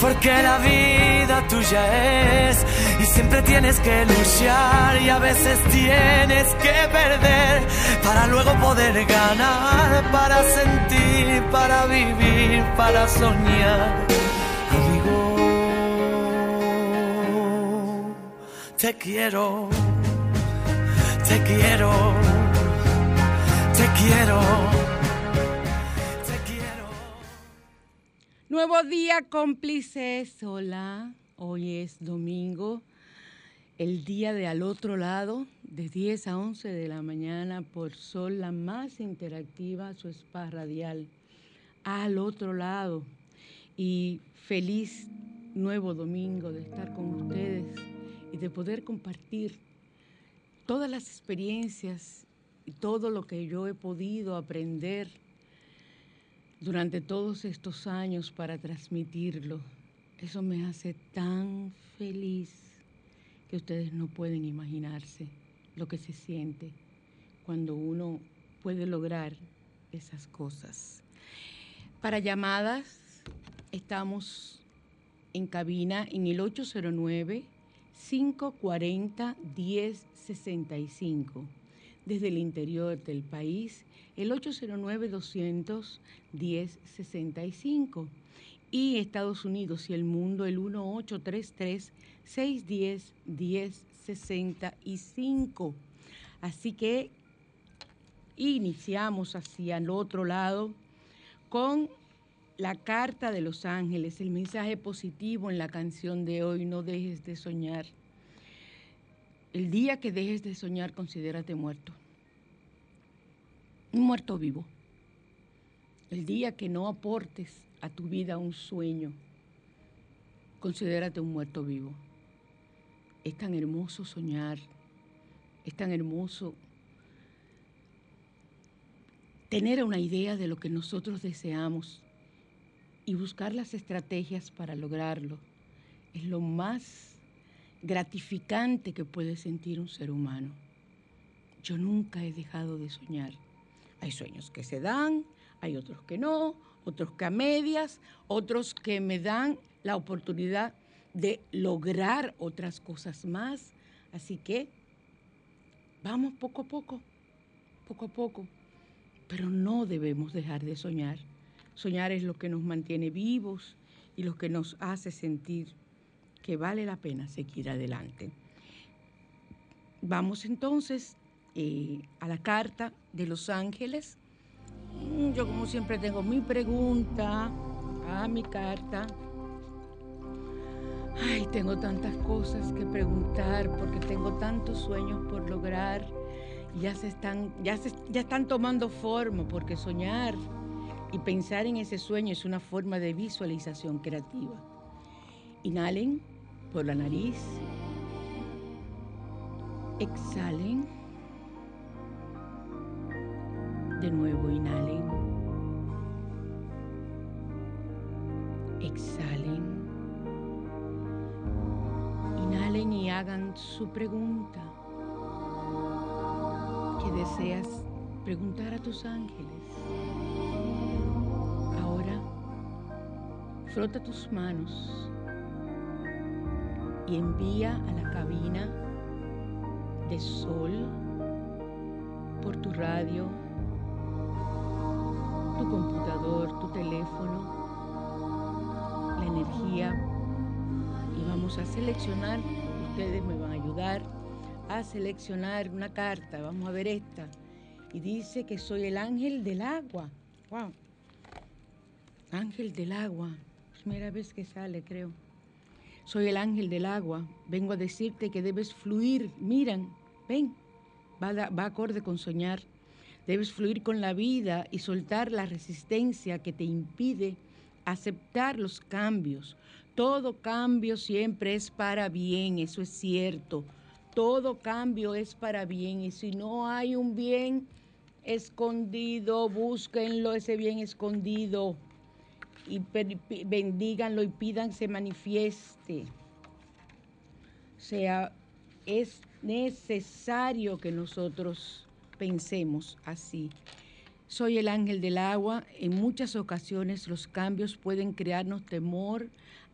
Porque la vida tuya es y siempre tienes que luchar y a veces tienes que perder para luego poder ganar, para sentir, para vivir, para soñar. Amigo, te quiero, te quiero, te quiero, Nuevo día, cómplices. Hola, hoy es domingo, el día de al otro lado, de 10 a 11 de la mañana, por Sol, la más interactiva, su spa radial. Al otro lado. Y feliz nuevo domingo de estar con ustedes y de poder compartir todas las experiencias y todo lo que yo he podido aprender durante todos estos años para transmitirlo. Eso me hace tan feliz que ustedes no pueden imaginarse lo que se siente cuando uno puede lograr esas cosas. Para llamadas estamos en cabina en el 809 540 1065 desde el interior del país, el 809-200-1065 y Estados Unidos y el mundo, el 1833-610-1065. Así que iniciamos hacia el otro lado con la carta de los ángeles, el mensaje positivo en la canción de hoy, no dejes de soñar. El día que dejes de soñar, considérate muerto. Un muerto vivo. El día que no aportes a tu vida un sueño, considérate un muerto vivo. Es tan hermoso soñar, es tan hermoso tener una idea de lo que nosotros deseamos y buscar las estrategias para lograrlo. Es lo más gratificante que puede sentir un ser humano. Yo nunca he dejado de soñar. Hay sueños que se dan, hay otros que no, otros que a medias, otros que me dan la oportunidad de lograr otras cosas más. Así que vamos poco a poco, poco a poco, pero no debemos dejar de soñar. Soñar es lo que nos mantiene vivos y lo que nos hace sentir que vale la pena seguir adelante. Vamos entonces eh, a la carta de los ángeles. Mm, Yo como siempre tengo mi pregunta a mi carta. Ay, tengo tantas cosas que preguntar porque tengo tantos sueños por lograr ya se están, ya ya están tomando forma, porque soñar y pensar en ese sueño es una forma de visualización creativa. Inhalen por la nariz. Exhalen. De nuevo inhalen. Exhalen. Inhalen y hagan su pregunta que deseas preguntar a tus ángeles. Ahora, frota tus manos y envía a la cabina de sol por tu radio, tu computador, tu teléfono, la energía. Y vamos a seleccionar, ustedes me van a ayudar a seleccionar una carta, vamos a ver esta, y dice que soy el ángel del agua, wow, ángel del agua, primera vez que sale creo. Soy el ángel del agua. Vengo a decirte que debes fluir. Miran, ven, va, va acorde con soñar. Debes fluir con la vida y soltar la resistencia que te impide aceptar los cambios. Todo cambio siempre es para bien, eso es cierto. Todo cambio es para bien y si no hay un bien escondido, búsquenlo ese bien escondido y bendíganlo y pidan se manifieste. O sea, es necesario que nosotros pensemos así. Soy el ángel del agua. En muchas ocasiones los cambios pueden crearnos temor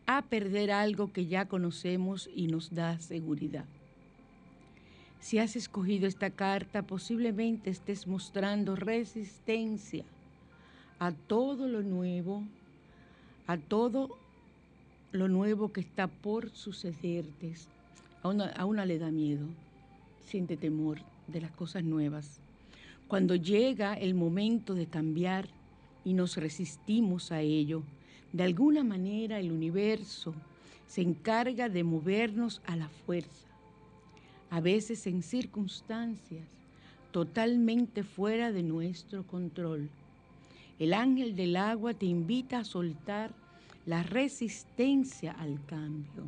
a perder algo que ya conocemos y nos da seguridad. Si has escogido esta carta, posiblemente estés mostrando resistencia a todo lo nuevo a todo lo nuevo que está por sucederte. A una, a una le da miedo, siente temor de las cosas nuevas. Cuando llega el momento de cambiar y nos resistimos a ello, de alguna manera el universo se encarga de movernos a la fuerza, a veces en circunstancias totalmente fuera de nuestro control el ángel del agua te invita a soltar la resistencia al cambio.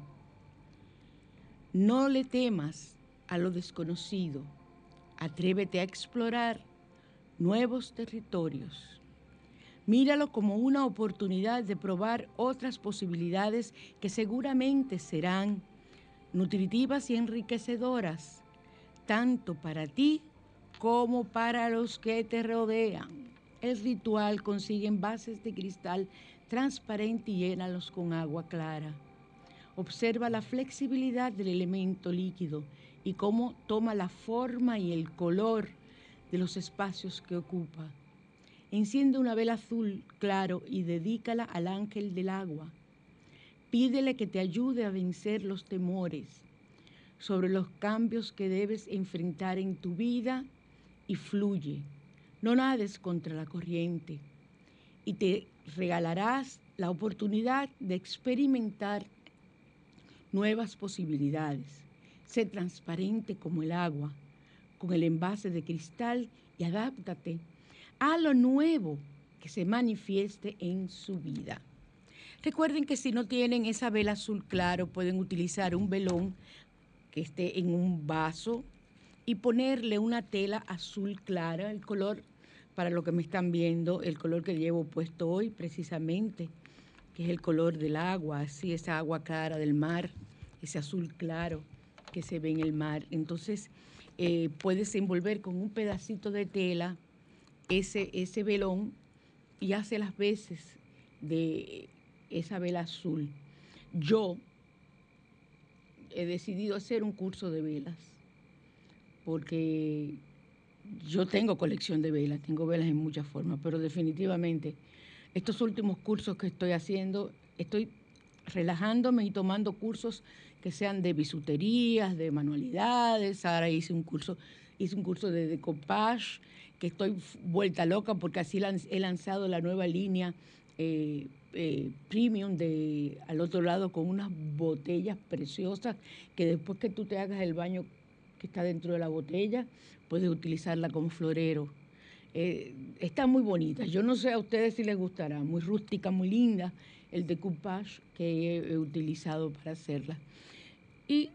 No le temas a lo desconocido. Atrévete a explorar nuevos territorios. Míralo como una oportunidad de probar otras posibilidades que seguramente serán nutritivas y enriquecedoras, tanto para ti como para los que te rodean el ritual consigue envases de cristal transparente y llénalos con agua clara. Observa la flexibilidad del elemento líquido y cómo toma la forma y el color de los espacios que ocupa. Enciende una vela azul claro y dedícala al ángel del agua. Pídele que te ayude a vencer los temores sobre los cambios que debes enfrentar en tu vida y fluye no nades contra la corriente y te regalarás la oportunidad de experimentar nuevas posibilidades. Sé transparente como el agua, con el envase de cristal y adáptate a lo nuevo que se manifieste en su vida. Recuerden que si no tienen esa vela azul claro, pueden utilizar un velón que esté en un vaso y ponerle una tela azul clara, el color para lo que me están viendo, el color que llevo puesto hoy precisamente, que es el color del agua, así esa agua clara del mar, ese azul claro que se ve en el mar. Entonces eh, puedes envolver con un pedacito de tela ese, ese velón y hace las veces de esa vela azul. Yo he decidido hacer un curso de velas porque yo tengo colección de velas, tengo velas en muchas formas, pero definitivamente estos últimos cursos que estoy haciendo, estoy relajándome y tomando cursos que sean de bisuterías, de manualidades. Ahora hice un curso, hice un curso de decoupage, que estoy vuelta loca porque así he lanzado la nueva línea eh, eh, premium de al otro lado con unas botellas preciosas que después que tú te hagas el baño está dentro de la botella, puedes utilizarla como florero. Eh, está muy bonita. Yo no sé a ustedes si les gustará. Muy rústica, muy linda. El decoupage que he, utilizado para hacerla. Y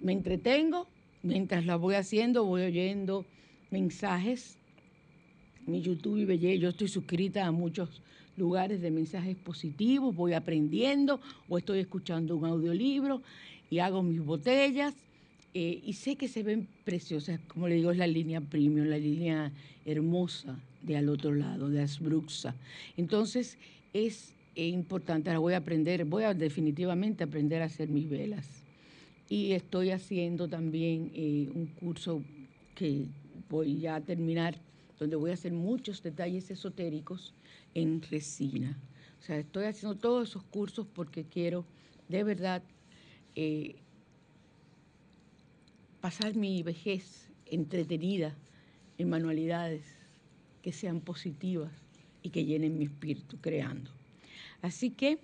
me entretengo. Mientras la voy haciendo, voy oyendo mensajes. Mi YouTube y Belle, yo estoy suscrita a muchos lugares de mensajes positivos, voy aprendiendo o estoy escuchando un audiolibro y hago mis botellas eh, y sé que se ven preciosas, como le digo, es la línea premium, la línea hermosa de al otro lado, de Asbruxa. Entonces es importante, ahora voy a aprender, voy a definitivamente aprender a hacer mis velas. Y estoy haciendo también eh, un curso que voy ya a terminar, donde voy a hacer muchos detalles esotéricos en resina. O sea, estoy haciendo todos esos cursos porque quiero de verdad eh, pasar mi vejez entretenida en manualidades que sean positivas y que llenen mi espíritu creando. Así que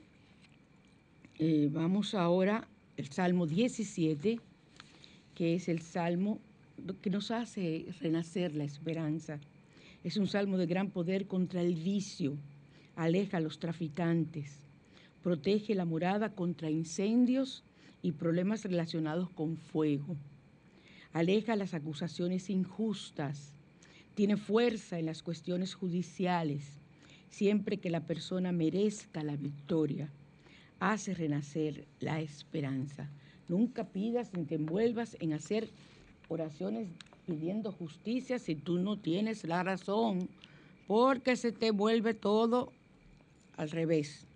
eh, vamos ahora al Salmo 17, que es el Salmo que nos hace renacer la esperanza. Es un salmo de gran poder contra el vicio, aleja a los traficantes, protege la morada contra incendios y problemas relacionados con fuego aleja las acusaciones injustas, tiene fuerza en las cuestiones judiciales, siempre que la persona merezca la victoria, hace renacer la esperanza. Nunca pidas ni te envuelvas en hacer oraciones pidiendo justicia si tú no tienes la razón, porque se te vuelve todo al revés.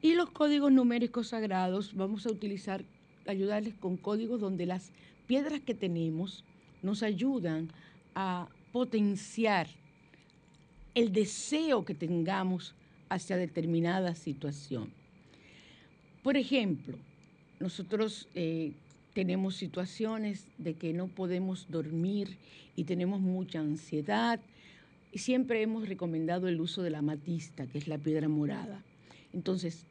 Y los códigos numéricos sagrados vamos a utilizar, ayudarles con códigos donde las piedras que tenemos nos ayudan a potenciar el deseo que tengamos hacia determinada situación. Por ejemplo, nosotros eh, tenemos situaciones de que no podemos dormir y tenemos mucha ansiedad y siempre hemos recomendado el uso de la amatista, que es la piedra morada. Entonces,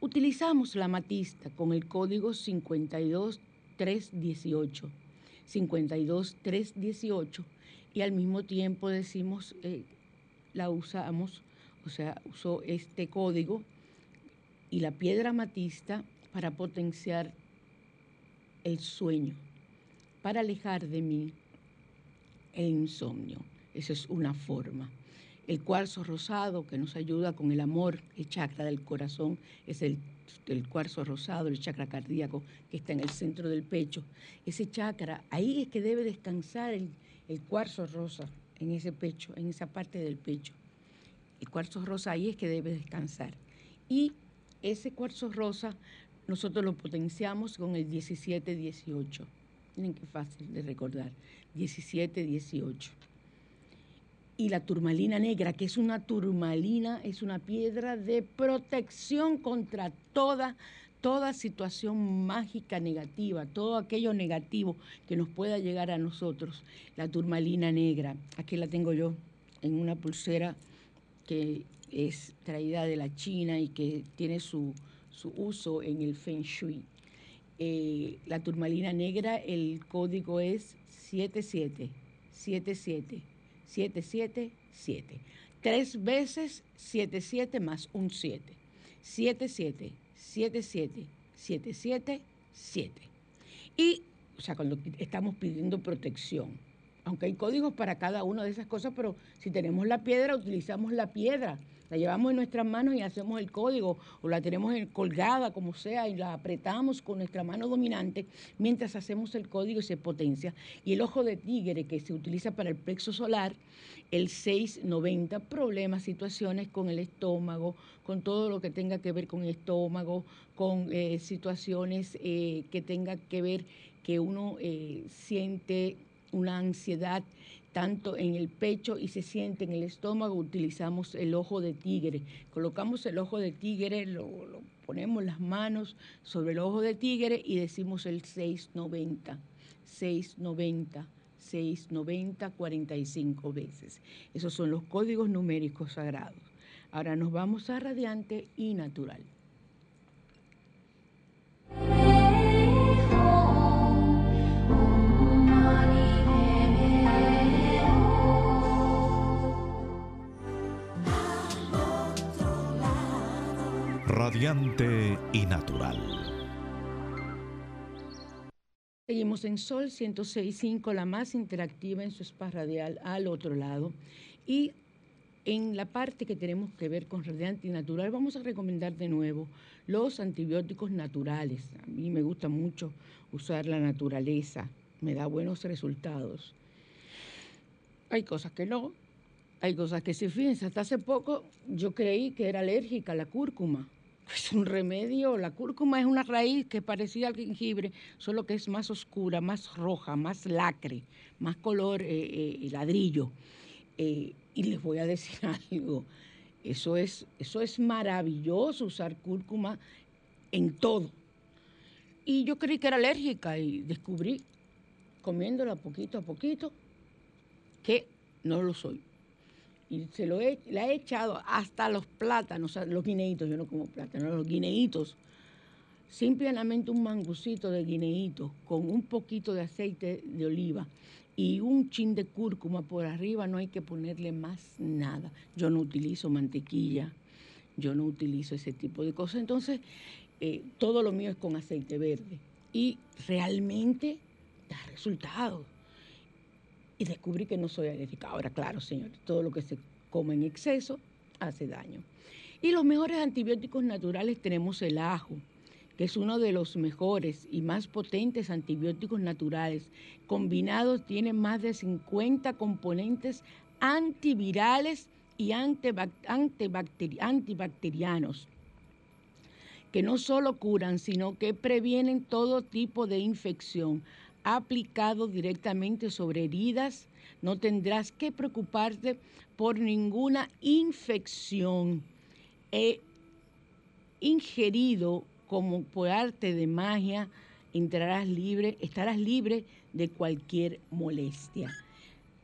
utilizamos la amatista con el código 52 318, 52 318 y al mismo tiempo decimos, eh, la usamos, o sea, usó este código y la piedra matista para potenciar el sueño, para alejar de mí el insomnio. Esa es una forma. El cuarzo rosado que nos ayuda con el amor, el chakra del corazón, es el cuarzo rosado, el chakra cardíaco que está en el centro del pecho. Ese chakra, ahí es que debe descansar el, el cuarzo rosa, en ese pecho, en esa parte del pecho. El cuarzo rosa ahí es que debe descansar. Y ese cuarzo rosa nosotros lo potenciamos con el 17-18. Miren qué fácil de recordar. 17-18 y la turmalina negra, que es una turmalina, es una piedra de protección contra toda, toda situación mágica negativa, todo aquello negativo que nos pueda llegar a nosotros. La turmalina negra, aquí la tengo yo en una pulsera que es traída de la China y que tiene su, uso en el Feng Shui. Eh, la turmalina negra, el código es 7777. 777. Tres veces 77 más un 7. 77, 77, 77, 7. Y, o sea, cuando estamos pidiendo protección, aunque hay códigos para cada una de esas cosas, pero si tenemos la piedra, utilizamos la piedra la llevamos en nuestras manos y hacemos el código o la tenemos colgada como sea y la apretamos con nuestra mano dominante mientras hacemos el código y se potencia. Y el ojo de tigre que se utiliza para el plexo solar, el 690, problemas, situaciones con el estómago, con todo lo que tenga que ver con el estómago, con eh, situaciones eh, que tenga que ver que uno eh, siente una ansiedad tanto en el pecho y se siente en el estómago, utilizamos el ojo de tigre. Colocamos el ojo de tigre, lo, ponemos las manos sobre el ojo de tigre y decimos el 690, 690. 690 45 veces. Esos son los códigos numéricos sagrados. Ahora nos vamos a radiante y natural. Radiante y natural. Seguimos en Sol 106.5, la más interactiva en su spa radial al otro lado. Y en la parte que tenemos que ver con radiante y natural, vamos a recomendar de nuevo los antibióticos naturales. A mí me gusta mucho usar la naturaleza, me da buenos resultados. Hay cosas que no, hay cosas que sí, fíjense, hasta hace poco yo creí que era alérgica a la cúrcuma. Es un remedio, la cúrcuma es una raíz que parecía al jengibre, solo que es más oscura, más roja, más lacre, más color eh, eh, ladrillo. Eh, y les voy a decir algo, eso es, eso es maravilloso usar cúrcuma en todo. Y yo creí que era alérgica y descubrí, comiéndola poquito a poquito, que no lo soy. Y se lo he, la he echado hasta los plátanos, los guineitos, yo no como plátanos, los guineitos. Simplemente un mangucito de guineitos con un poquito de aceite de oliva y un chin de cúrcuma por arriba, no hay que ponerle más nada. Yo no utilizo mantequilla, yo no utilizo ese tipo de cosas. Entonces, eh, todo lo mío es con aceite verde. Y realmente da resultados. Y descubrí que no soy alérgica. Ahora, claro, señor, todo lo que se come en exceso hace daño. Y los mejores antibióticos naturales tenemos el ajo que es uno de los mejores y más potentes antibióticos naturales. Combinados tiene más de 50 componentes antivirales y antibacterianos que no solo curan, sino que previenen todo tipo de infección. Aplicado directamente sobre heridas, no tendrás que preocuparte por ninguna infección. He ingerido como por arte de magia, entrarás libre, estarás libre de cualquier molestia.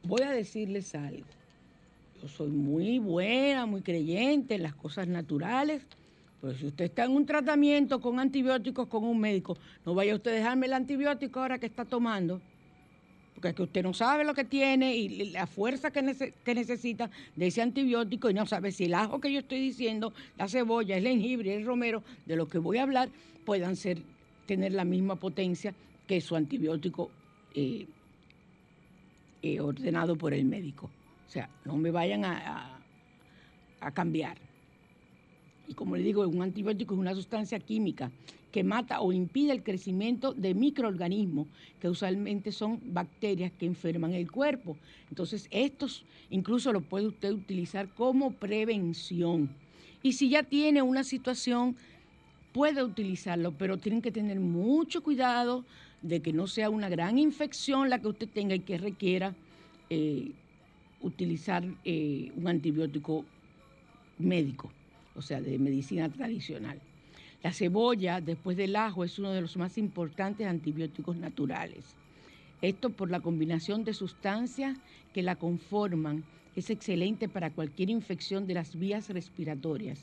Voy a decirles algo. Yo soy muy buena, muy creyente en las cosas naturales, pero si usted está en un tratamiento con antibióticos con un médico, no vaya usted a dejarme el antibiótico ahora que está tomando porque es que usted no sabe lo que tiene y la fuerza que, necesita de ese antibiótico y no sabe si el ajo que yo estoy diciendo, la cebolla, el jengibre, el romero, de lo que voy a hablar, puedan ser, tener la misma potencia que su antibiótico eh, eh, ordenado por el médico. O sea, no me vayan a cambiar. Y como le digo, un antibiótico es una sustancia química que mata o impide el crecimiento de microorganismos, que usualmente son bacterias que enferman el cuerpo. Entonces, estos incluso los puede usted utilizar como prevención. Y si ya tiene una situación, puede utilizarlo, pero tienen que tener mucho cuidado de que no sea una gran infección la que usted tenga y que requiera eh, utilizar eh, un antibiótico médico, o sea, de medicina tradicional. La cebolla, después del ajo, es uno de los más importantes antibióticos naturales. Esto por la combinación de sustancias que la conforman es excelente para cualquier infección de las vías respiratorias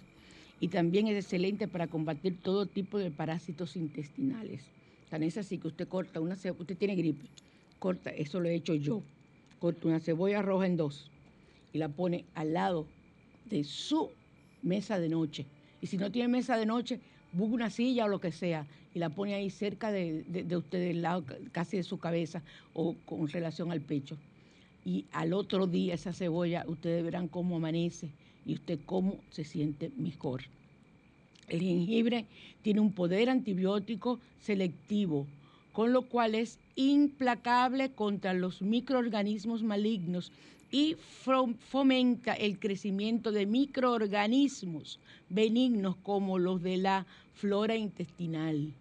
y también es excelente para combatir todo tipo de parásitos intestinales. Tan es así que usted corta una cebolla, usted tiene gripe, corta, eso lo he hecho yo, corta una cebolla roja en dos y la pone al lado de su mesa de noche. Y si no tiene mesa de noche, busca una silla o lo que sea y la pone ahí cerca de, de, usted, del lado casi de su cabeza o con relación al pecho. Y al otro día esa cebolla, ustedes verán cómo amanece y usted cómo se siente mejor. El jengibre tiene un poder antibiótico selectivo, con lo cual es implacable contra los microorganismos malignos y fomenta el crecimiento de microorganismos benignos como los de la flora intestinal,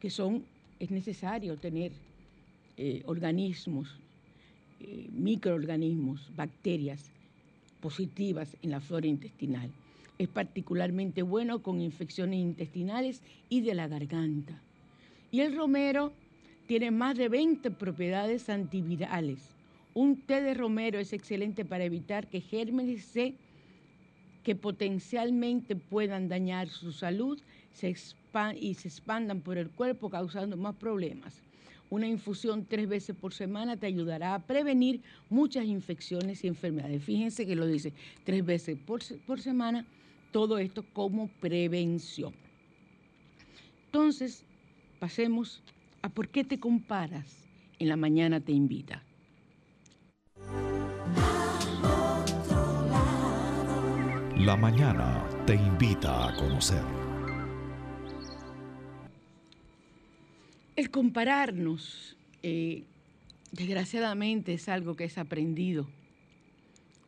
que son, es necesario tener eh, organismos, eh, microorganismos, bacterias positivas en la flora intestinal. Es particularmente bueno con infecciones intestinales y de la garganta. Y el romero tiene más de 20 propiedades antivirales un té de romero es excelente para evitar que gérmenes C que potencialmente puedan dañar su salud se y se expandan por el cuerpo causando más problemas. Una infusión tres veces por semana te ayudará a prevenir muchas infecciones y enfermedades. Fíjense que lo dice tres veces por, por semana todo esto como prevención. Entonces, pasemos a por qué te comparas. En la mañana te invita. La mañana te invita a conocer. El compararnos, eh, desgraciadamente, es algo que es aprendido.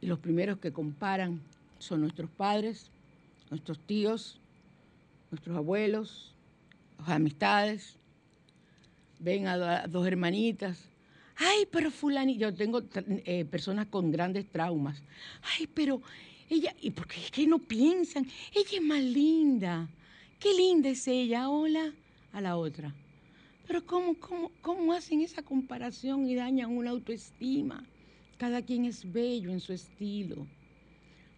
Y los primeros que comparan son nuestros padres, nuestros tíos, nuestros abuelos, las amistades. Ven a, dos hermanitas. Ay, pero fulani, yo tengo eh, personas con grandes traumas. Ay, pero ella, ¿y por qué, no piensan? Ella es más linda. Qué linda es ella, hola, a la otra. Pero ¿cómo, cómo, cómo hacen esa comparación y dañan una autoestima? Cada quien es bello en su estilo.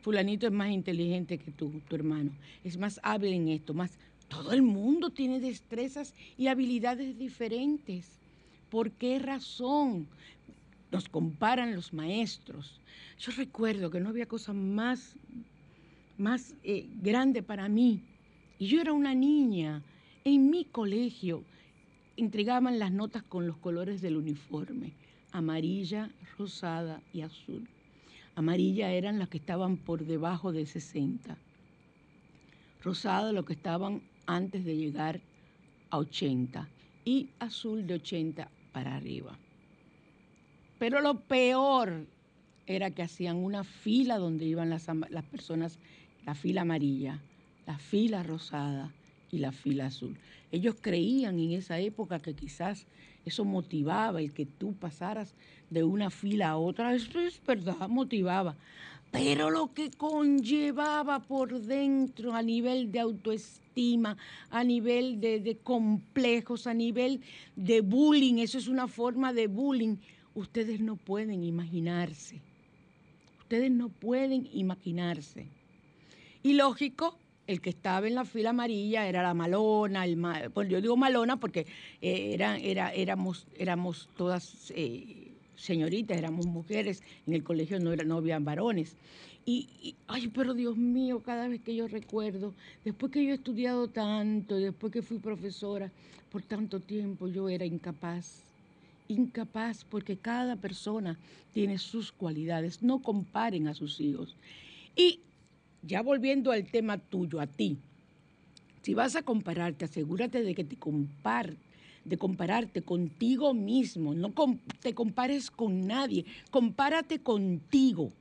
Fulanito es más inteligente que tú, tu hermano. Es más hábil en esto, más... Todo el mundo tiene destrezas y habilidades diferentes. ¿Por qué razón? Nos comparan los maestros. Yo recuerdo que no había cosa más, más eh, grande para mí. Y yo era una niña. En mi colegio entregaban las notas con los colores del uniforme, amarilla, rosada y azul. Amarilla eran las que estaban por debajo de 60. Rosada los que estaban antes de llegar a 80. Y azul de 80 para arriba. Pero lo peor era que hacían una fila donde iban las, las personas, la fila amarilla, la fila rosada y la fila azul. Ellos creían en esa época que quizás eso motivaba el que tú pasaras de una fila a otra. Eso es verdad, motivaba. Pero lo que conllevaba por dentro a nivel de autoestima, a nivel de, de complejos, a nivel de bullying, eso es una forma de bullying, ustedes no pueden imaginarse. Ustedes no pueden imaginarse. Y lógico, el que estaba en la fila amarilla era la malona, el pues yo digo malona porque eh, era, era, éramos, éramos todas eh, señoritas, éramos mujeres, en el colegio no, era, no habían varones. Y, ay, pero Dios mío, cada vez que yo recuerdo, después que yo he estudiado tanto, después que fui profesora por tanto tiempo, yo era incapaz incapaz porque cada persona tiene sus cualidades. No comparen a sus hijos. Y ya volviendo al tema tuyo, a ti, si vas a compararte, asegúrate de que te compar, de compararte contigo mismo, no te compares con nadie, compárate contigo.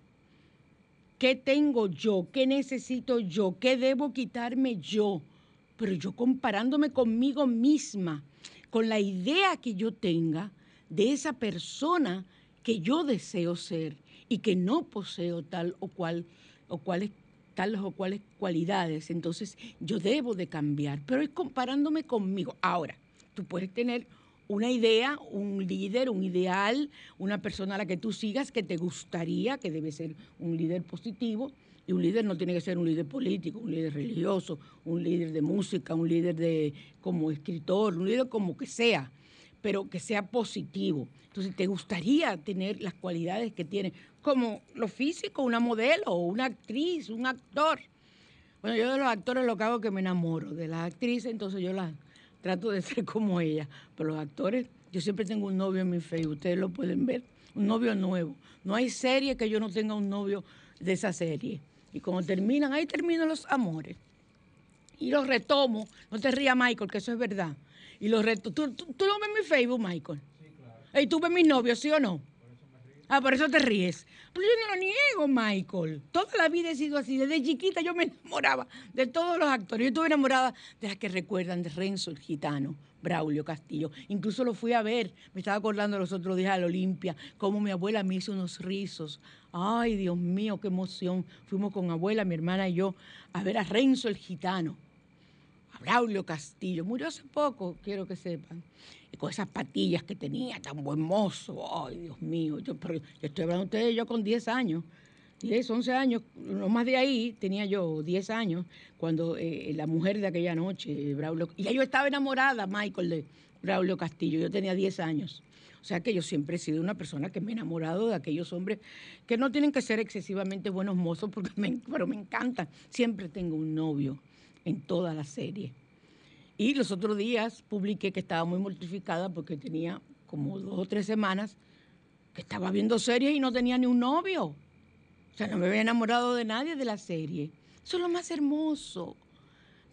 ¿Qué tengo yo? ¿Qué necesito yo? ¿Qué debo quitarme yo? Pero yo comparándome conmigo misma, con la idea que yo tenga, de esa persona que yo deseo ser y que no poseo tal o cual o o cuales cualidades, entonces yo debo de cambiar, pero es comparándome conmigo. Ahora, tú puedes tener una idea, un líder, un ideal, una persona a la que tú sigas que te gustaría, que debe ser un líder positivo, y un líder no tiene que ser un líder político, un líder religioso, un líder de música, un líder de como escritor, un líder como que sea pero que sea positivo. Entonces, ¿te gustaría tener las cualidades que tiene, como lo físico, una modelo, una actriz, un actor? Bueno, yo de los actores lo que hago es que me enamoro. De las actrices, entonces yo las trato de ser como ella. Pero los actores, yo siempre tengo un novio en mi Facebook, ustedes lo pueden ver, un novio nuevo. No hay serie que yo no tenga un novio de esa serie. Y cuando terminan, ahí terminan los amores. Y los retomo. No te rías, Michael, que eso es verdad. Y los retos. ¿Tú, tú, no ves mi Facebook, Michael? Sí, claro. ¿Y tú ves mis novios, sí o no? Por eso me río. Ah, por eso te ríes. Pero yo no lo niego, Michael. Toda la vida he sido así. Desde chiquita yo me enamoraba de todos los actores. Yo estuve enamorada de las que recuerdan de Renzo el Gitano, Braulio Castillo. Incluso lo fui a ver. Me estaba acordando los otros días a la Olimpia, cómo mi abuela me hizo unos rizos. Ay, Dios mío, qué emoción. Fuimos con abuela, mi hermana y yo, a ver a Renzo el Gitano. Braulio Castillo, murió hace poco, quiero que sepan, con esas patillas que tenía, tan buen mozo, ay Dios mío, yo, estoy hablando de ustedes yo con 10 años, 10, 11 años, no más de ahí, tenía yo 10 años, cuando eh, la mujer de aquella noche, Braulio, y ya yo estaba enamorada, Michael, de Braulio Castillo, yo tenía 10 años. O sea que yo siempre he sido una persona que me he enamorado de aquellos hombres que no tienen que ser excesivamente buenos mozos, porque pero me encantan. Siempre tengo un novio en toda la serie. Y los otros días publiqué que estaba muy mortificada porque tenía como dos o tres semanas que estaba viendo series y no tenía ni un novio. O sea, no me había enamorado de nadie de la serie. Eso es lo más hermoso,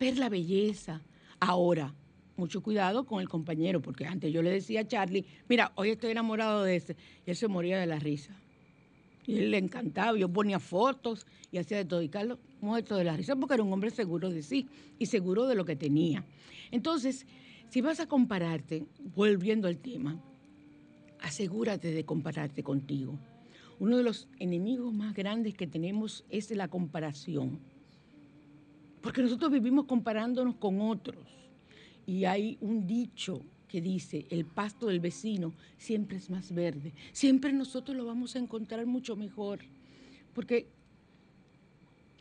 ver la belleza. Ahora, mucho cuidado con el compañero, porque antes yo le decía a Charlie, mira, hoy estoy enamorado de ese, y él se moría de la risa. Y él le encantaba, yo ponía fotos y hacía de todo. Y Carlos muerto de la risa porque era un hombre seguro de sí y seguro de lo que tenía. Entonces, si vas a compararte, volviendo al tema, asegúrate de compararte contigo. Uno de los enemigos más grandes que tenemos es la comparación. Porque nosotros vivimos comparándonos con otros. Y hay un dicho que dice, el pasto del vecino siempre es más verde. Siempre nosotros lo vamos a encontrar mucho mejor. Porque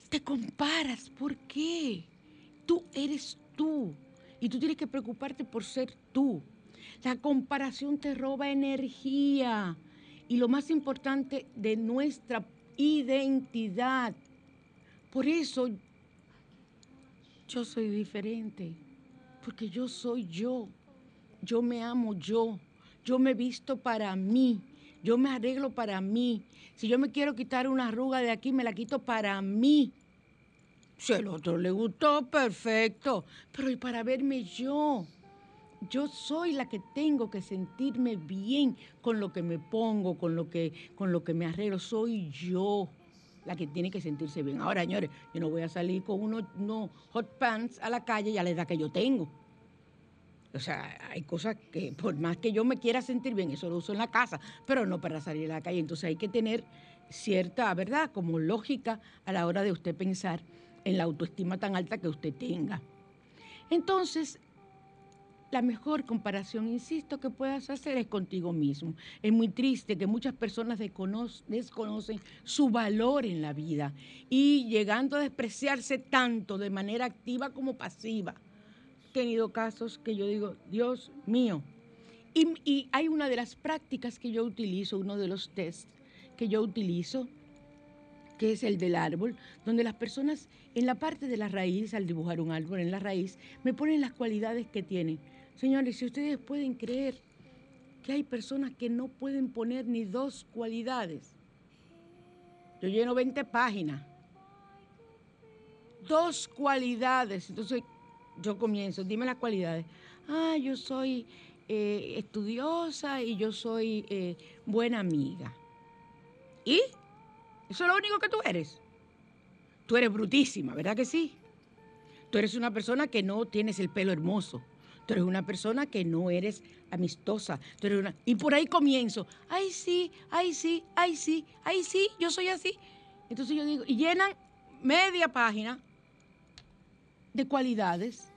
te comparas. ¿Por qué? Tú eres tú. Y tú tienes que preocuparte por ser tú. La comparación te roba energía. Y lo más importante de nuestra identidad. Por eso yo soy diferente porque yo soy yo. Yo me amo yo. Yo me visto para mí. Yo me arreglo para mí. Si yo me quiero quitar una arruga de aquí, me la quito para mí. Si al otro le gustó, perfecto. Pero y para verme yo. Yo soy la que tengo que sentirme bien con lo que me pongo, con lo que, con lo que me arreglo. Soy yo la que tiene que sentirse bien. Ahora, señores, yo no voy a salir con unos, hot pants a la calle y a la edad que yo tengo. O sea, hay cosas que por más que yo me quiera sentir bien, eso lo uso en la casa, pero no para salir a la calle. Entonces hay que tener cierta, ¿verdad? Como lógica a la hora de usted pensar en la autoestima tan alta que usted tenga. Entonces, la mejor comparación, insisto, que puedas hacer es contigo mismo. Es muy triste que muchas personas desconocen su valor en la vida y llegando a despreciarse tanto de manera activa como pasiva. Tenido casos que yo digo, Dios mío. Y, hay una de las prácticas que yo utilizo, uno de los tests que yo utilizo, que es el del árbol, donde las personas en la parte de la raíz, al dibujar un árbol en la raíz, me ponen las cualidades que tienen Señores, si ustedes pueden creer que hay personas que no pueden poner ni dos cualidades. Yo lleno 20 páginas. Dos cualidades. Entonces yo comienzo, dime las cualidades. Ah, yo soy eh, estudiosa y yo soy eh, buena amiga. ¿Y? Eso es lo único que tú eres. Tú eres brutísima, ¿verdad que sí? Tú eres una persona que no tienes el pelo hermoso tú eres una persona que no eres amistosa. Y por ahí comienzo, ay sí, ay sí, ay sí, ay sí, yo soy así. Entonces yo digo, y llenan media página de cualidades.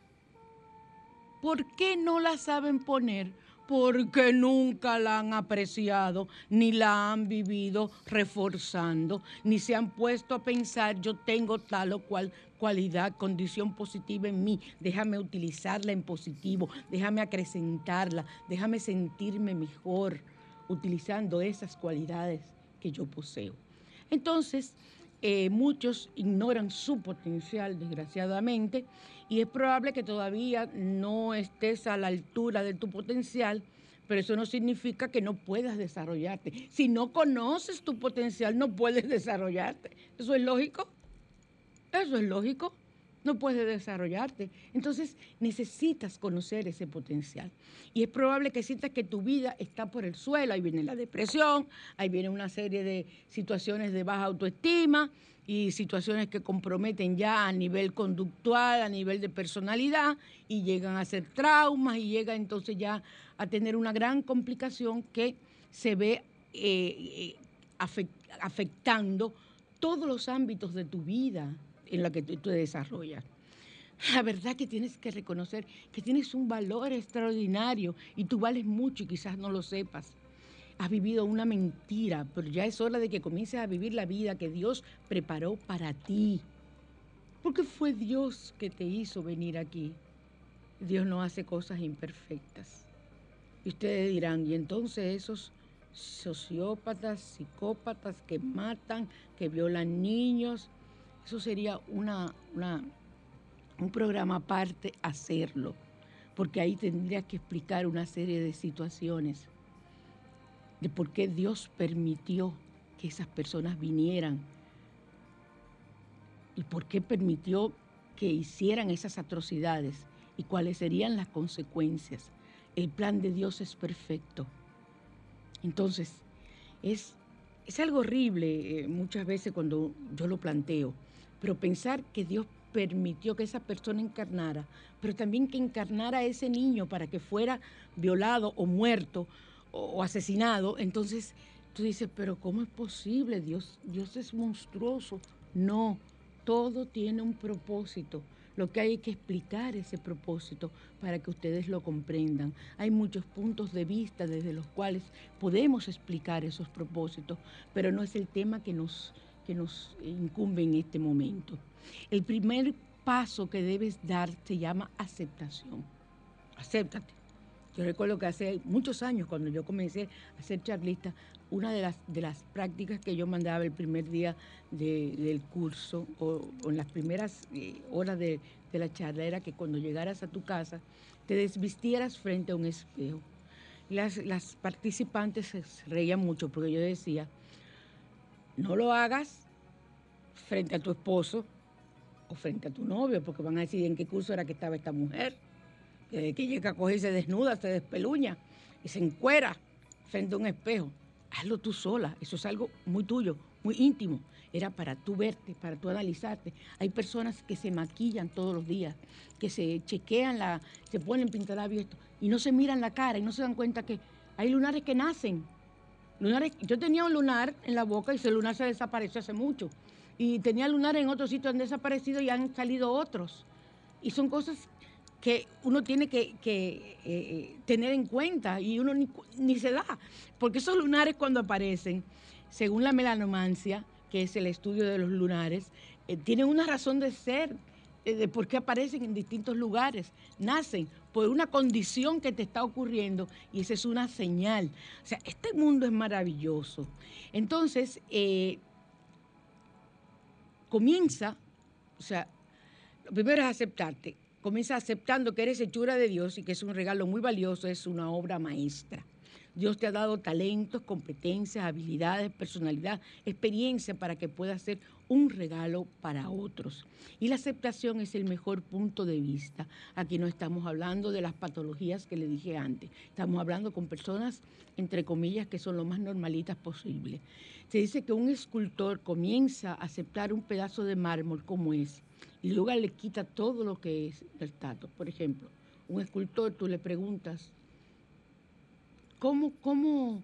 ¿Por qué no la saben poner? Porque nunca la han apreciado, ni la han vivido reforzando, ni se han puesto a pensar, yo tengo tal o cual cualidad, condición positiva en mí, déjame utilizarla en positivo, déjame acrecentarla, déjame sentirme mejor utilizando esas cualidades que yo poseo. Entonces, eh, muchos ignoran su potencial, desgraciadamente, y es probable que todavía no estés a la altura de tu potencial, pero eso no significa que no puedas desarrollarte. Si no conoces tu potencial, no puedes desarrollarte. ¿Eso es lógico? Eso es lógico. No puedes desarrollarte. Entonces necesitas conocer ese potencial. Y es probable que sientas que tu vida está por el suelo. Ahí viene la depresión, ahí viene una serie de situaciones de baja autoestima y situaciones que comprometen ya a nivel conductual, a nivel de personalidad, y llegan a ser traumas y llega entonces ya a tener una gran complicación que se ve eh, eh, afectando todos los ámbitos de tu vida en la que tú te desarrollas. La verdad que tienes que reconocer que tienes un valor extraordinario y tú vales mucho y quizás no lo sepas. has vivido una mentira, pero ya es hora de que comiences a vivir la vida que Dios preparó para ti. Porque fue Dios que te hizo venir aquí. Dios no hace cosas imperfectas. Y ustedes dirán, y entonces esos sociópatas, psicópatas que matan, que violan niños, eso sería una, un programa aparte hacerlo, porque ahí tendría que explicar una serie de situaciones de por qué Dios permitió que esas personas vinieran y por qué permitió que hicieran esas atrocidades y cuáles serían las consecuencias. El plan de Dios es perfecto. Entonces, es, es algo horrible eh, muchas veces cuando yo lo planteo, pero pensar que Dios permitió que esa persona encarnara, pero también que encarnara a ese niño para que fuera violado o muerto o, asesinado, entonces tú dices, pero ¿cómo es posible? Dios, Dios es monstruoso. No, todo tiene un propósito. Lo que hay que explicar ese propósito para que ustedes lo comprendan. Hay muchos puntos de vista desde los cuales podemos explicar esos propósitos, pero no es el tema que nos, que nos incumbe en este momento. El primer paso que debes dar se llama aceptación. Acéptate. Yo recuerdo que hace muchos años, cuando yo comencé a ser charlista, una de las, de las prácticas que yo mandaba el primer día del curso o, en las primeras eh, horas de, la charla era que cuando llegaras a tu casa te desvistieras frente a un espejo. Las, las participantes se reían mucho porque yo decía, no lo hagas frente a tu esposo o frente a tu novio, porque van a decir en qué curso era que estaba esta mujer. Que, llega a cogerse desnuda, se despeluña y se encuera frente a un espejo hazlo tú sola, eso es algo muy tuyo, muy íntimo. Era para tú verte, para tú analizarte. Hay personas que se maquillan todos los días, que se chequean, la, se ponen pintarlabios y no se miran la cara y no se dan cuenta que hay lunares que nacen. Lunares, yo tenía un lunar en la boca y ese lunar se desapareció hace mucho. Y tenía lunares en otros sitios han desaparecido y han salido otros. Y son cosas que uno tiene que, eh, eh, tener en cuenta y uno ni, se da, porque esos lunares cuando aparecen, según la melanomancia, que es el estudio de los lunares, eh, tienen una razón de ser, de por qué aparecen en distintos lugares, nacen por una condición que te está ocurriendo y esa es una señal. O sea, este mundo es maravilloso. Entonces, comienza, o sea, lo primero es aceptarte comienza aceptando que eres hechura de Dios y que es un regalo muy valioso, es una obra maestra. Dios te ha dado talentos, competencias, habilidades, personalidad, experiencia para que puedas ser un regalo para otros. Y la aceptación es el mejor punto de vista. Aquí no estamos hablando de las patologías que le dije antes. Estamos hablando con personas, entre comillas, que son lo más normalitas posible. Se dice que un escultor comienza a aceptar un pedazo de mármol como es y luego le quita todo lo que es el tato. Por ejemplo, un escultor, tú le preguntas, ¿cómo, cómo,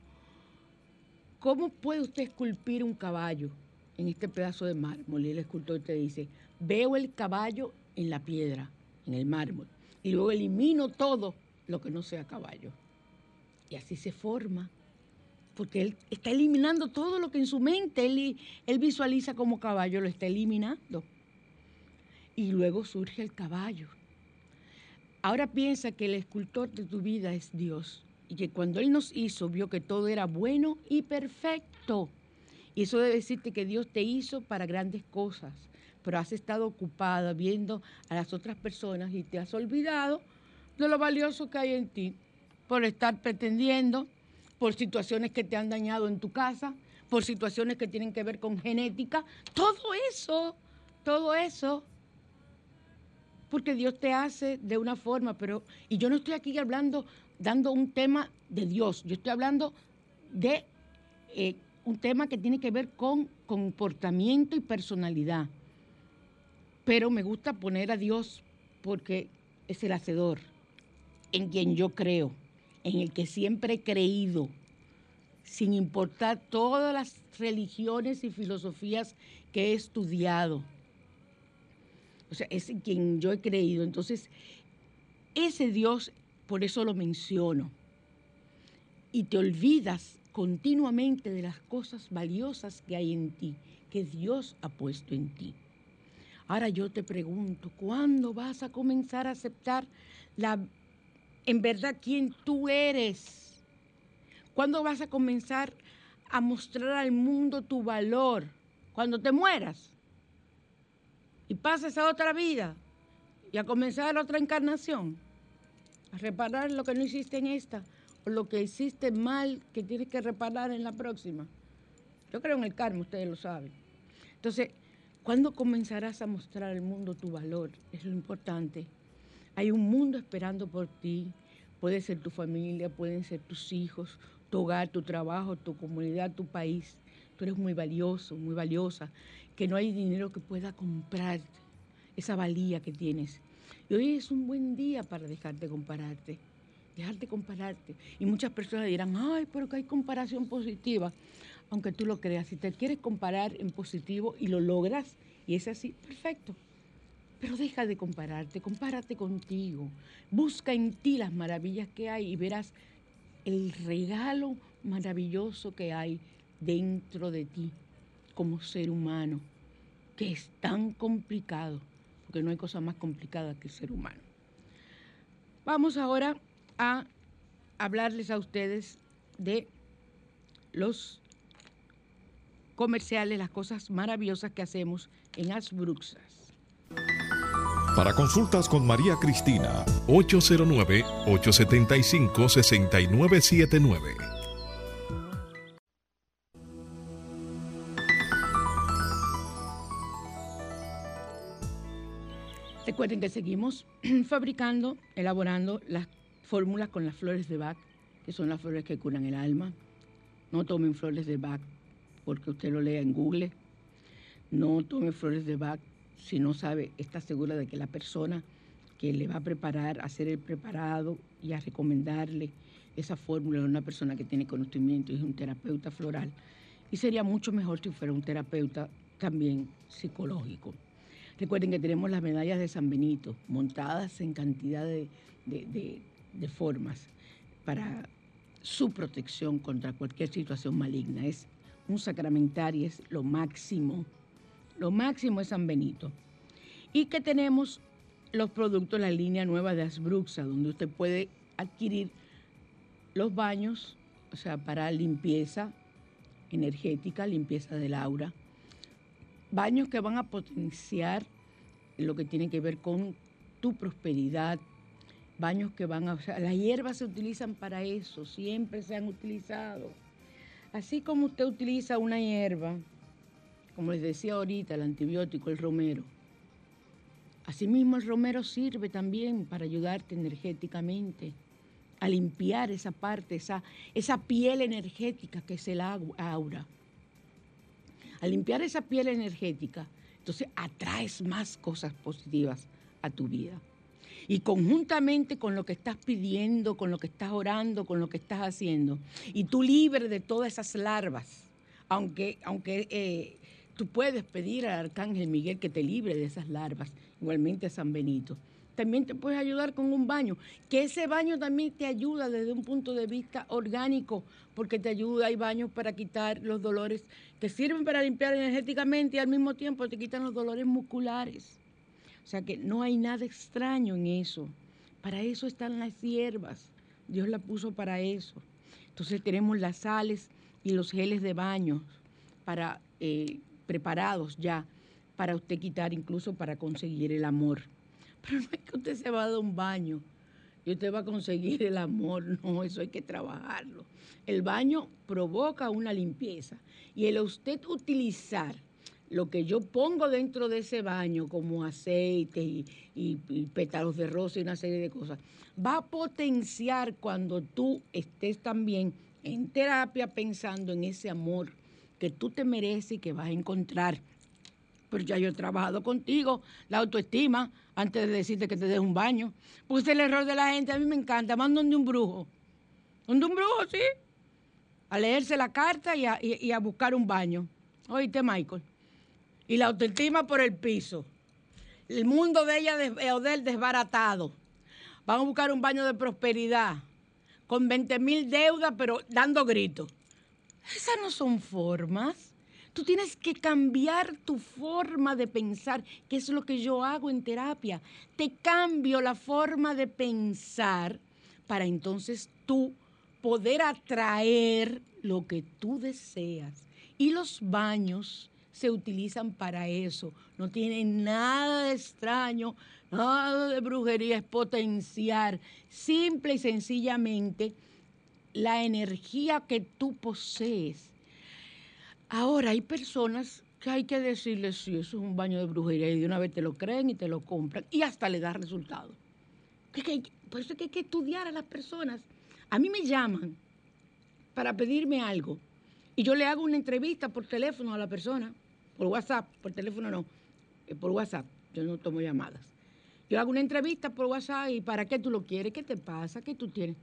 cómo puede usted esculpir un caballo en este pedazo de mármol? Y el escultor te dice, veo el caballo en la piedra, en el mármol, y luego elimino todo lo que no sea caballo. Y así se forma porque él está eliminando todo lo que en su mente él, él, visualiza como caballo, lo está eliminando y luego surge el caballo. Ahora piensa que el escultor de tu vida es Dios y que cuando Él nos hizo vio que todo era bueno y perfecto. Y eso debe decirte que Dios te hizo para grandes cosas, pero has estado ocupada viendo a las otras personas y te has olvidado de lo valioso que hay en ti por estar pretendiendo, por situaciones que te han dañado en tu casa, por situaciones que tienen que ver con genética. Todo eso, todo eso porque Dios te hace de una forma, pero, y yo no estoy aquí hablando, dando un tema de Dios, yo estoy hablando de eh, un tema que tiene que ver con comportamiento y personalidad. Pero me gusta poner a Dios porque es el hacedor, en quien yo creo, en el que siempre he creído, sin importar todas las religiones y filosofías que he estudiado o sea, es en quien yo he creído. Entonces, ese Dios, por eso lo menciono. Y te olvidas continuamente de las cosas valiosas que hay en ti, que Dios ha puesto en ti. Ahora yo te pregunto, ¿cuándo vas a comenzar a aceptar la, en verdad quién tú eres? ¿Cuándo vas a comenzar a mostrar al mundo tu valor? Cuando te mueras y pases a otra vida y a comenzar otra encarnación, reparar lo que no hiciste en esta o lo que hiciste mal que tienes que reparar en la próxima. Yo creo en el karma, ustedes lo saben. Entonces, ¿cuándo comenzarás a mostrar al mundo tu valor? Es lo importante. Hay un mundo esperando por ti. Puede ser tu familia, pueden ser tus hijos, tu hogar, tu trabajo, tu comunidad, tu país. Tú eres muy valioso, muy valiosa, que no hay dinero que pueda comprarte esa valía que tienes. Y hoy es un buen día para dejarte compararte, dejarte compararte. Y muchas personas dirán, ay, pero que hay comparación positiva aunque tú lo creas. Si te quieres comparar en positivo y lo logras, y es así, perfecto. Pero deja de compararte, compárate contigo. Busca en ti las maravillas que hay y verás el regalo maravilloso que hay dentro de ti como ser humano, que es tan complicado, porque no hay cosa más complicada que el ser humano. Vamos ahora a hablarles a ustedes de los comerciales, las cosas maravillosas que hacemos en Asbruxas. Para consultas con María Cristina, 809-875-6979. Recuerden que seguimos fabricando, elaborando las fórmulas con las flores de Bach, que son las flores que curan el alma. No tomen flores de Bach porque usted lo lea en Google. No tome flores de Bach si no sabe, está segura de que la persona que le va a preparar, a hacer el preparado y a recomendarle esa fórmula es una persona que tiene conocimiento y es un terapeuta floral. Y sería mucho mejor si fuera un terapeuta también psicológico. Recuerden que tenemos las medallas de San Benito montadas en cantidad de, de formas para su protección contra cualquier situación maligna. Es un sacramentario es lo máximo. Lo máximo es San Benito. Y que tenemos los productos, la línea nueva de Asbruxa, donde usted puede adquirir los baños, o sea, para limpieza energética, limpieza del aura. Baños que van a potenciar lo que tiene que ver con tu prosperidad. Baños que van a... Las hierbas se utilizan para eso, siempre se han utilizado Así como usted utiliza una hierba, como les decía ahorita, el antibiótico, el romero, asimismo el romero sirve también para ayudarte energéticamente a limpiar esa parte, esa, esa piel energética que es el aura. A limpiar esa piel energética, entonces atraes más cosas positivas a tu vida y conjuntamente con lo que estás pidiendo, con lo que estás orando, con lo que estás haciendo, y tú libre de todas esas larvas, aunque, aunque eh, tú puedes pedir al Arcángel Miguel que te libre de esas larvas, igualmente a San Benito. También te puedes ayudar con un baño, que ese baño también te ayuda desde un punto de vista orgánico, porque te ayuda, hay baños para quitar los dolores que sirven para limpiar energéticamente y al mismo tiempo te quitan los dolores musculares. O sea que no hay nada extraño en eso. Para eso están las hierbas. Dios la puso para eso. Entonces tenemos las sales y los geles de baño para, eh, preparados ya para usted quitar, incluso para conseguir el amor. Pero no es que usted se va a dar un baño y usted va a conseguir el amor. No, eso hay que trabajarlo. El baño provoca una limpieza y el usted utilizar lo que yo pongo dentro de ese baño, como aceite y, pétalos de rosa y una serie de cosas, va a potenciar cuando tú estés también en terapia pensando en ese amor que tú te mereces y que vas a encontrar. Pero ya yo he trabajado contigo, la autoestima, antes de decirte que te des un baño. Puse el error de la gente, a mí me encanta, van donde un brujo. Donde un brujo, sí. A leerse la carta y a, y a buscar un baño. Oíste, Michael y la autoestima por el piso. El mundo de ella o de él desbaratado. Van a buscar un baño de prosperidad con 20 mil deudas, pero dando gritos. Esas no son formas. Tú tienes que cambiar tu forma de pensar, que es lo que yo hago en terapia. Te cambio la forma de pensar para entonces tú poder atraer lo que tú deseas. Y los baños se utilizan para eso. No tienen nada de extraño, nada de brujería, es potenciar simple y sencillamente la energía que tú posees. Ahora hay personas que hay que decirles, si eso es un baño de brujería y de una vez te lo creen y te lo compran y hasta le da resultado. Por eso es que hay que estudiar a las personas. A mí me llaman para pedirme algo y yo le hago una entrevista por teléfono a la persona, por WhatsApp, por teléfono no, eh, por WhatsApp, yo no tomo llamadas. Yo hago una entrevista por WhatsApp y ¿para qué tú lo quieres? ¿Qué te pasa? ¿Qué tú tienes?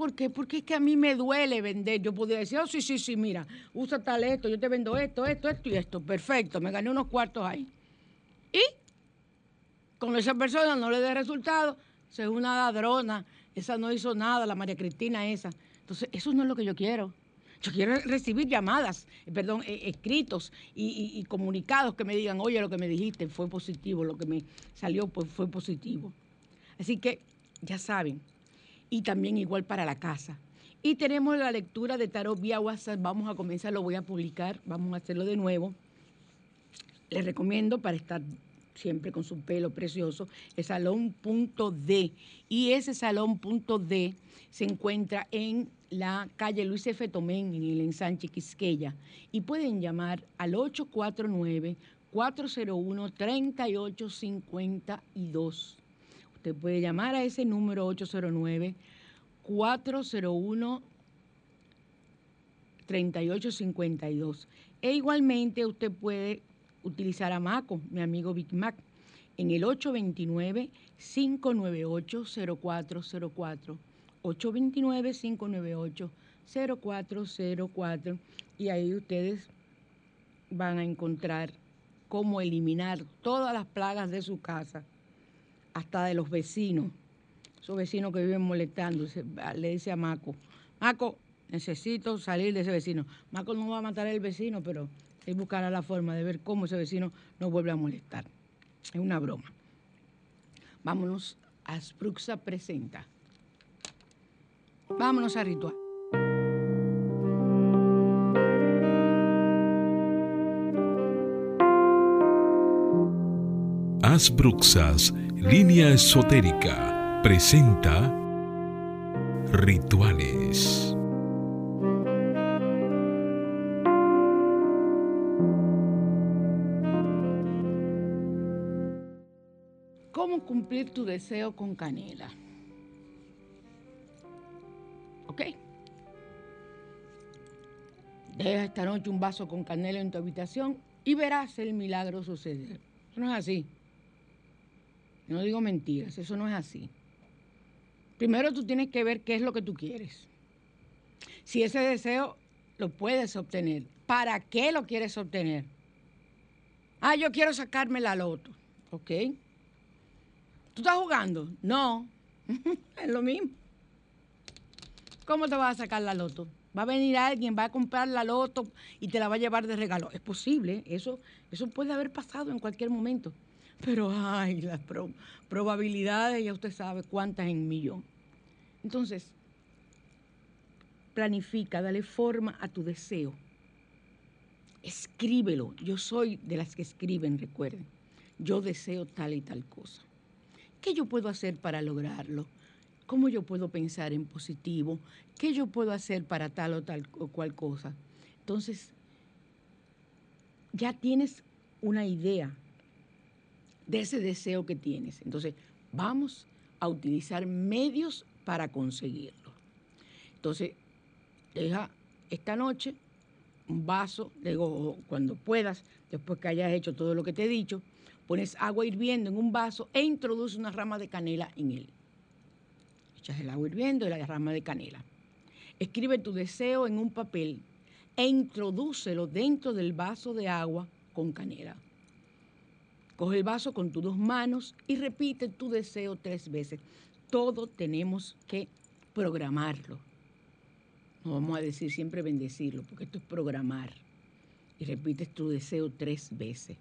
¿Por qué? Porque es que a mí me duele vender. Yo podría decir, oh, sí, sí, sí, mira, usa tal esto, yo te vendo esto, esto, esto y esto. Perfecto, me gané unos cuartos ahí. Y con esa persona no le dé resultado, es una ladrona, esa no hizo nada, la María Cristina esa. Entonces, eso no es lo que yo quiero. Yo quiero recibir llamadas, eh, perdón, eh, escritos y, comunicados que me digan, oye, lo que me dijiste fue positivo, lo que me salió pues, fue positivo. Así que ya saben. Y también igual para la casa. Y tenemos la lectura de tarot vía WhatsApp. Vamos a comenzar, lo voy a publicar, vamos a hacerlo de nuevo. Les recomiendo para estar siempre con su pelo precioso, el salón.d. Y ese salón.d se encuentra en la calle Luis F. Tomén, en el ensanche Quisqueya. Y pueden llamar al 849-401-3852. Usted puede llamar a ese número 809-401-3852. E igualmente usted puede utilizar a Maco, mi amigo Big Mac, en el 829-598-0404. 829-598-0404 y ahí ustedes van a encontrar cómo eliminar todas las plagas de su casa, hasta de los vecinos, esos vecinos que viven molestando. Le dice a Maco, Maco, necesito salir de ese vecino. Maco no va a matar al vecino, pero él buscará la forma de ver cómo ese vecino no vuelve a molestar. Es una broma. Vámonos a Spruxa Presenta. Vámonos a ritual. Asbruxas, línea esotérica, presenta rituales. ¿Cómo cumplir tu deseo con canela? ¿Ok? Deja esta noche un vaso con canela en tu habitación y verás el milagro suceder. No es así. No digo mentiras, eso no es así. Primero tú tienes que ver qué es lo que tú quieres. Si ese deseo lo puedes obtener, ¿para qué lo quieres obtener? Ah, yo quiero sacarme la loto. ¿Ok? ¿Tú estás jugando? No. es lo mismo. ¿Cómo te vas a sacar la loto? Va a venir alguien, va a comprar la loto y te la va a llevar de regalo. Es posible, eso, eso puede haber pasado en cualquier momento. Pero, ay, las probabilidades, ya usted sabe cuántas en millón. Entonces, planifica, dale forma a tu deseo. Escríbelo. Yo soy de las que escriben, recuerden. Yo deseo tal y tal cosa. ¿Qué yo puedo hacer para lograrlo? ¿Cómo yo puedo pensar en positivo? ¿Qué yo puedo hacer para tal o tal o cual cosa? Entonces, ya tienes una idea de ese deseo que tienes. Entonces, vamos a utilizar medios para conseguirlo. Entonces, deja esta noche un vaso, digo, cuando puedas, después que hayas hecho todo lo que te he dicho, pones agua hirviendo en un vaso e introduce una rama de canela en él echas el agua hirviendo y la rama de canela. Escribe tu deseo en un papel e introdúcelo dentro del vaso de agua con canela. Coge el vaso con tus dos manos y repite tu deseo tres veces. Todo tenemos que programarlo. no vamos a decir siempre bendecirlo, porque esto es programar. Y repites tu deseo tres veces.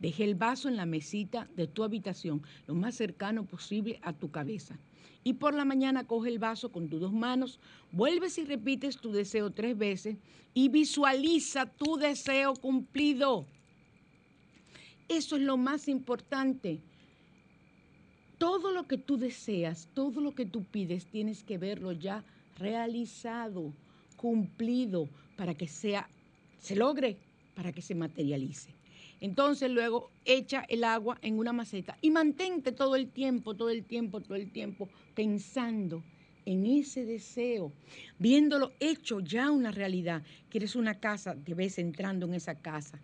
Deje el vaso en la mesita de tu habitación, lo más cercano posible a tu cabeza. Y por la mañana coge el vaso con tus dos manos, vuelves y repites tu deseo tres veces y visualiza tu deseo cumplido. Eso es lo más importante. Todo lo que tú deseas, todo lo que tú pides, tienes que verlo ya realizado, cumplido, para que sea, se logre, para que se materialice. Entonces luego echa el agua en una maceta y mantente todo el tiempo, todo el tiempo, todo el tiempo pensando en ese deseo, viéndolo hecho ya una realidad. Quieres una casa, te ves entrando en esa casa.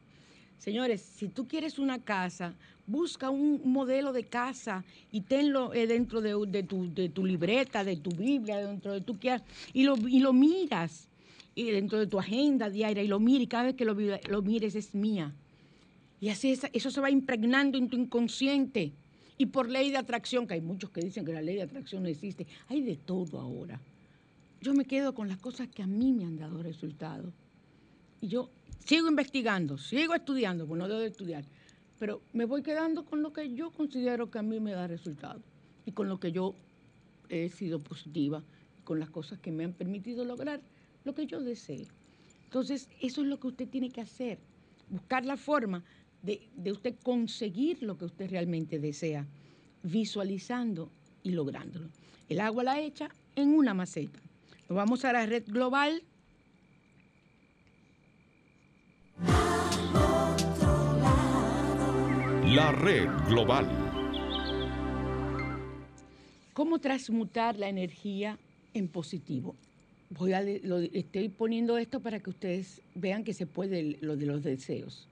Señores, si tú quieres una casa, busca un modelo de casa y tenlo eh, dentro de, tu, libreta, de tu Biblia, dentro de tu quieras, y lo, miras y dentro de tu agenda diaria y lo miras y cada vez que lo, lo mires es mía. Y así eso se va impregnando en tu inconsciente. Y por ley de atracción, que hay muchos que dicen que la ley de atracción no existe, hay de todo ahora. Yo me quedo con las cosas que a mí me han dado resultados. Y yo sigo investigando, sigo estudiando, pues no debo de estudiar, pero me voy quedando con lo que yo considero que a mí me da resultados y con lo que yo he sido positiva, con las cosas que me han permitido lograr lo que yo deseo. Entonces, eso es lo que usted tiene que hacer, buscar la forma de, usted conseguir lo que usted realmente desea, visualizando y lográndolo. El agua la echa en una maceta. Nos vamos a la red global. La red global. ¿Cómo transmutar la energía en positivo? Voy a, estoy poniendo esto para que ustedes vean que se puede lo de los deseos.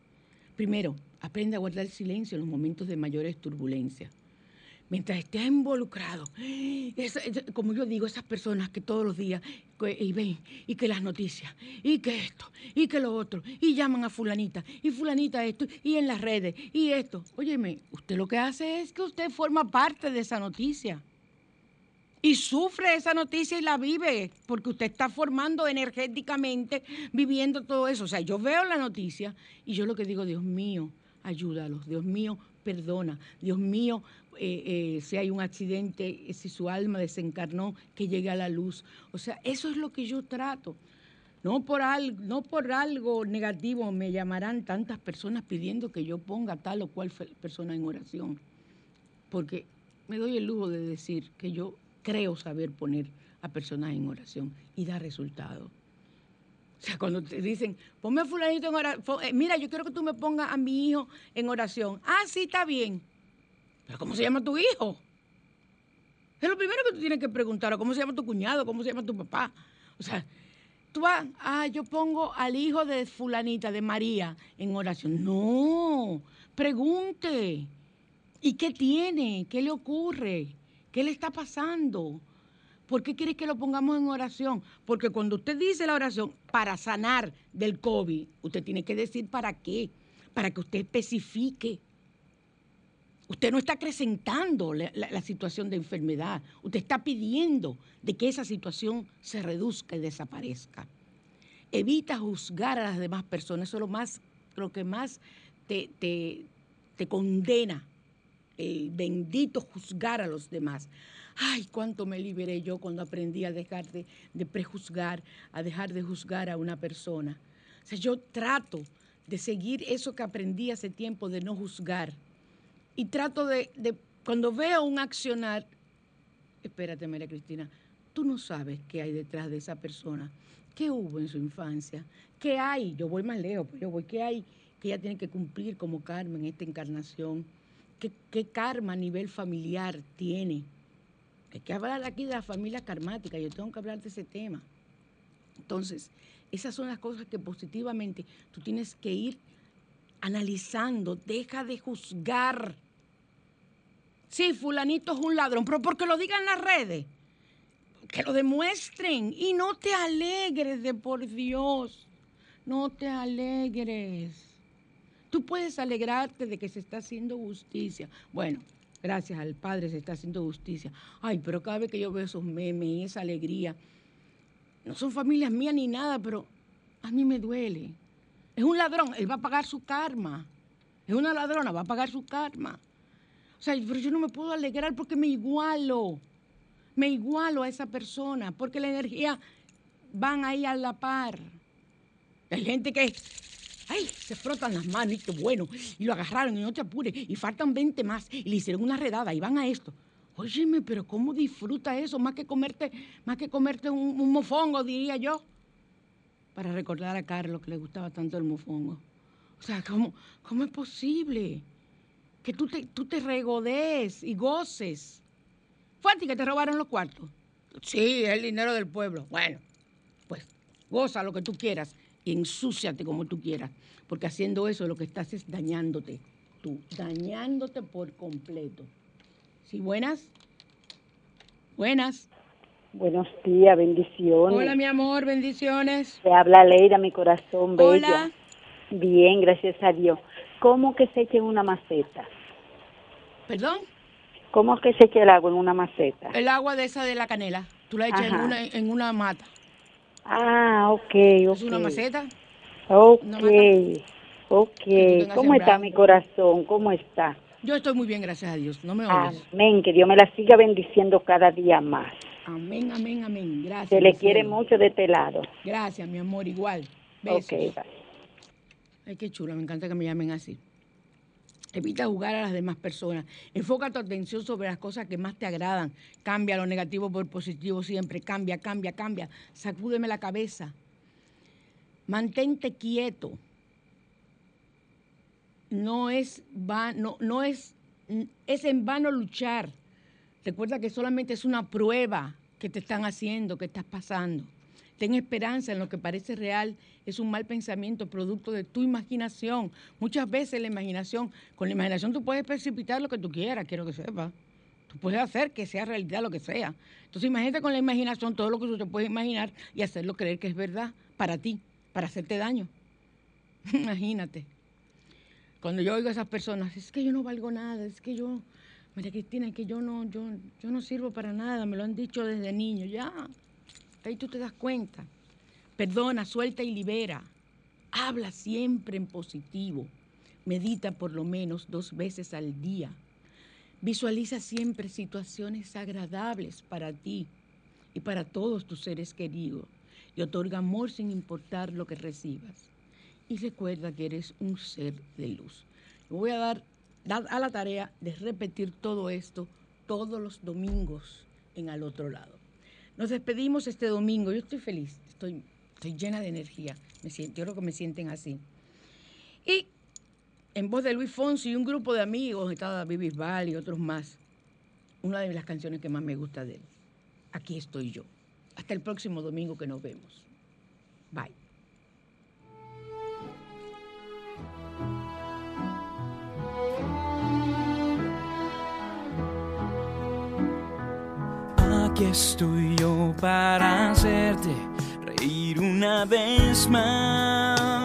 Primero, aprende a guardar silencio en los momentos de mayores turbulencias. Mientras estés involucrado, como yo digo, esas personas que todos los días y ven, y que las noticias, y que esto, y que lo otro, y llaman a fulanita, y fulanita esto, y en las redes, y esto. Óyeme, usted lo que hace es que usted forma parte de esa noticia y sufre esa noticia y la vive, porque usted está formando energéticamente, viviendo todo eso. O sea, yo veo la noticia y yo lo que digo, Dios mío, ayúdalos, Dios mío, perdona, Dios mío, eh, eh, si hay un accidente, si su alma desencarnó, que llegue a la luz. O sea, eso es lo que yo trato. No por, algo, no por algo negativo me llamarán tantas personas pidiendo que yo ponga tal o cual persona en oración, porque me doy el lujo de decir que yo creo saber poner a personas en oración y da resultado. O sea, cuando te dicen, ponme a fulanito en oración, eh, mira, yo quiero que tú me pongas a mi hijo en oración. Ah, sí, está bien. Pero ¿cómo se llama tu hijo? Es lo primero que tú tienes que preguntar, ¿cómo se llama tu cuñado? ¿Cómo se llama tu papá? O sea, tú vas, ah, yo pongo al hijo de fulanita, de María, en oración. No, pregunte. ¿Y qué tiene? ¿Qué le ocurre? ¿Qué le está pasando? ¿Por qué quieres que lo pongamos en oración? Porque cuando usted dice la oración para sanar del COVID, usted tiene que decir para qué, para que usted especifique. Usted no está acrecentando la, situación de enfermedad, usted está pidiendo de que esa situación se reduzca y desaparezca. Evita juzgar a las demás personas, eso es lo, más, lo que más te, te, te condena el bendito juzgar a los demás. Ay, cuánto me liberé yo cuando aprendí a dejar de, prejuzgar, a dejar de juzgar a una persona. O sea, yo trato de seguir eso que aprendí hace tiempo, de no juzgar. Y trato de, cuando veo un accionar, espérate María Cristina, tú no sabes qué hay detrás de esa persona, qué hubo en su infancia, qué hay, yo voy más lejos, pero yo voy, qué hay que ella tiene que cumplir como Carmen en esta encarnación qué, karma a nivel familiar tiene. Hay que hablar aquí de la familia karmática, yo tengo que hablar de ese tema. Entonces, esas son las cosas que positivamente tú tienes que ir analizando, deja de juzgar. Sí, fulanito es un ladrón, pero porque lo digan las redes, que lo demuestren y no te alegres de por Dios, no te alegres. Tú puedes alegrarte de que se está haciendo justicia. Bueno, gracias al Padre se está haciendo justicia. Ay, pero cada vez que yo veo esos memes y esa alegría, no son familias mías ni nada, pero a mí me duele. Es un ladrón, él va a pagar su karma. Es una ladrona, va a pagar su karma. O sea, pero yo no me puedo alegrar porque me igualo. Me igualo a esa persona, porque la energía van ahí a la par. Hay gente que, ay, se frotan las manos y qué bueno, y lo agarraron y no te apures, y faltan 20 más, y le hicieron una redada y van a esto. Óyeme, pero ¿cómo disfruta eso? Más que comerte, más que comerte un, mofongo, diría yo. Para recordar a Carlos que le gustaba tanto el mofongo. O sea, ¿cómo, cómo es posible que tú te, tú te regodees y goces? ¿Fue a ti que te robaron los cuartos? Sí, el dinero del pueblo. Bueno, pues goza lo que tú quieras y ensúciate como tú quieras. Porque haciendo eso lo que estás es dañándote. Tú, dañándote por completo. Sí, buenas. Buenas. Buenos días, bendiciones. Hola, mi amor, bendiciones. Te habla Leira, mi corazón bella. Hola. Bien, gracias a Dios. ¿Cómo que se echa en una maceta? ¿Perdón? ¿Cómo que se echa el agua en una maceta? El agua de esa de la canela. Tú la echas en una, en una mata. Ah, ok, ok. ¿Es una maceta? Ok, ok. ¿Cómo está mi corazón? ¿Cómo está? Yo estoy muy bien, gracias a Dios. No me oyes. Amén, que Dios me la siga bendiciendo cada día más. Amén, amén, amén. Gracias. Se le quiere mucho de este lado. Gracias, mi amor, igual. Besos. Ok, bye. Ay, qué chulo, me encanta que me llamen así. Evita jugar a las demás personas. Enfoca tu atención sobre las cosas que más te agradan. Cambia lo negativo por positivo siempre. Cambia, cambia, cambia. Sacúdeme la cabeza. Mantente quieto no es, no, no es, es en vano luchar. Recuerda que solamente es una prueba que te están haciendo, que estás pasando. Ten esperanza en lo que parece real, es un mal pensamiento producto de tu imaginación. Muchas veces la imaginación, con la imaginación tú puedes precipitar lo que tú quieras, quiero que sepas. Tú puedes hacer que sea realidad lo que sea. Entonces imagínate con la imaginación todo lo que tú te puedes imaginar y hacerlo creer que es verdad para ti, para hacerte daño. imagínate. Cuando yo oigo a esas personas, es que yo no valgo nada, es que yo, María Cristina, es que yo no, yo, yo no sirvo para nada, me lo han dicho desde niño, ya. Ahí tú te das cuenta. Perdona, suelta y libera. Habla siempre en positivo. Medita por lo menos dos veces al día. Visualiza siempre situaciones agradables para ti y para todos tus seres queridos y otorga amor sin importar lo que recibas y recuerda que eres un ser de luz. Voy a dar, a la tarea de repetir todo esto todos los domingos en al otro lado. Nos despedimos este domingo. Yo estoy feliz, estoy, estoy llena de energía. Me siento, yo creo que me sienten así. Y en voz de Luis Fonsi y un grupo de amigos, estaba David Bisbal y otros más, una de las canciones que más me gusta de él. Aquí estoy yo. Hasta el próximo domingo que nos vemos. Bye. Aquí estoy yo para hacerte reír una vez más.